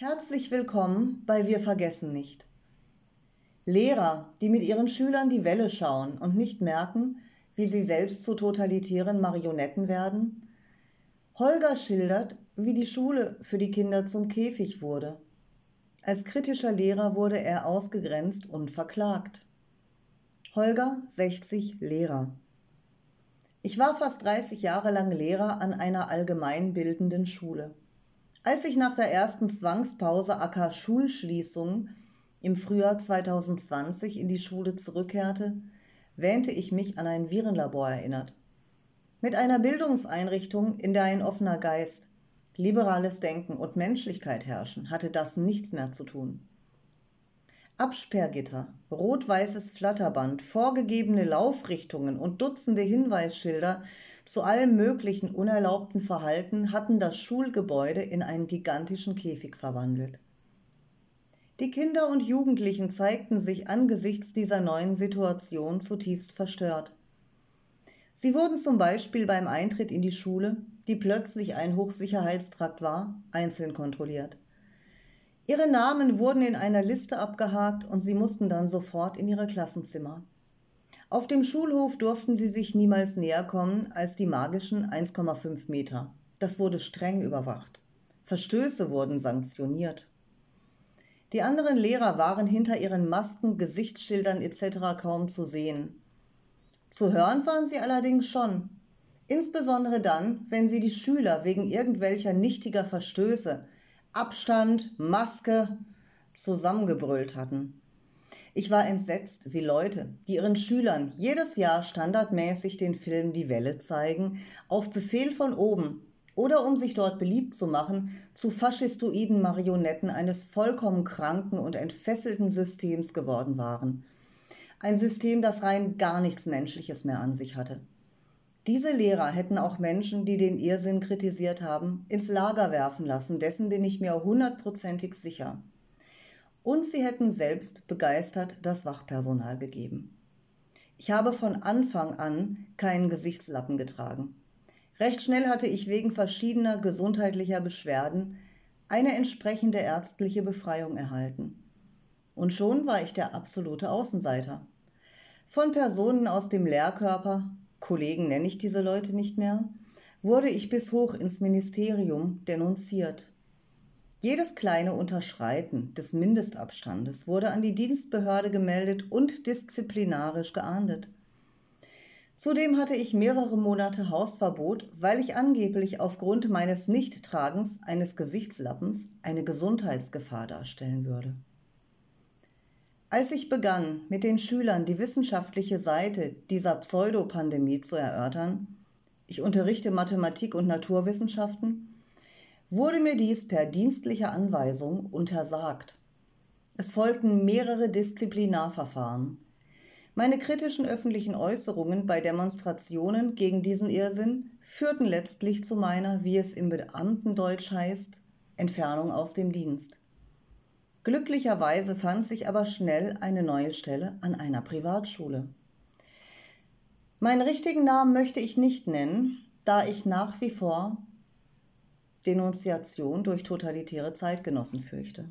Herzlich willkommen bei Wir vergessen nicht. Lehrer, die mit ihren Schülern die Welle schauen und nicht merken, wie sie selbst zu totalitären Marionetten werden. Holger schildert, wie die Schule für die Kinder zum Käfig wurde. Als kritischer Lehrer wurde er ausgegrenzt und verklagt. Holger, 60, Lehrer. Ich war fast 30 Jahre lang Lehrer an einer allgemeinbildenden Schule. Als ich nach der ersten Zwangspause aka Schulschließung im Frühjahr 2020 in die Schule zurückkehrte, wähnte ich mich an ein Virenlabor erinnert. Mit einer Bildungseinrichtung, in der ein offener Geist, liberales Denken und Menschlichkeit herrschen, hatte das nichts mehr zu tun. Absperrgitter, rot-weißes Flatterband, vorgegebene Laufrichtungen und Dutzende Hinweisschilder zu allem möglichen unerlaubten Verhalten hatten das Schulgebäude in einen gigantischen Käfig verwandelt. Die Kinder und Jugendlichen zeigten sich angesichts dieser neuen Situation zutiefst verstört. Sie wurden zum Beispiel beim Eintritt in die Schule, die plötzlich ein Hochsicherheitstrakt war, einzeln kontrolliert. Ihre Namen wurden in einer Liste abgehakt und sie mussten dann sofort in ihre Klassenzimmer. Auf dem Schulhof durften sie sich niemals näher kommen als die magischen 1,5 Meter. Das wurde streng überwacht. Verstöße wurden sanktioniert. Die anderen Lehrer waren hinter ihren Masken, Gesichtsschildern etc. kaum zu sehen. Zu hören waren sie allerdings schon. Insbesondere dann, wenn sie die Schüler wegen irgendwelcher nichtiger Verstöße Abstand, Maske zusammengebrüllt hatten. Ich war entsetzt, wie Leute, die ihren Schülern jedes Jahr standardmäßig den Film Die Welle zeigen, auf Befehl von oben oder um sich dort beliebt zu machen, zu faschistoiden Marionetten eines vollkommen kranken und entfesselten Systems geworden waren. Ein System, das rein gar nichts Menschliches mehr an sich hatte. Diese Lehrer hätten auch Menschen, die den Irrsinn kritisiert haben, ins Lager werfen lassen, dessen bin ich mir hundertprozentig sicher. Und sie hätten selbst begeistert das Wachpersonal gegeben. Ich habe von Anfang an keinen Gesichtslappen getragen. Recht schnell hatte ich wegen verschiedener gesundheitlicher Beschwerden eine entsprechende ärztliche Befreiung erhalten. Und schon war ich der absolute Außenseiter. Von Personen aus dem Lehrkörper Kollegen nenne ich diese Leute nicht mehr, wurde ich bis hoch ins Ministerium denunziert. Jedes kleine Unterschreiten des Mindestabstandes wurde an die Dienstbehörde gemeldet und disziplinarisch geahndet. Zudem hatte ich mehrere Monate Hausverbot, weil ich angeblich aufgrund meines Nichttragens eines Gesichtslappens eine Gesundheitsgefahr darstellen würde. Als ich begann, mit den Schülern die wissenschaftliche Seite dieser Pseudopandemie zu erörtern, ich unterrichte Mathematik und Naturwissenschaften, wurde mir dies per dienstlicher Anweisung untersagt. Es folgten mehrere Disziplinarverfahren. Meine kritischen öffentlichen Äußerungen bei Demonstrationen gegen diesen Irrsinn führten letztlich zu meiner, wie es im Beamtendeutsch heißt, Entfernung aus dem Dienst. Glücklicherweise fand sich aber schnell eine neue Stelle an einer Privatschule. Meinen richtigen Namen möchte ich nicht nennen, da ich nach wie vor Denunziation durch totalitäre Zeitgenossen fürchte.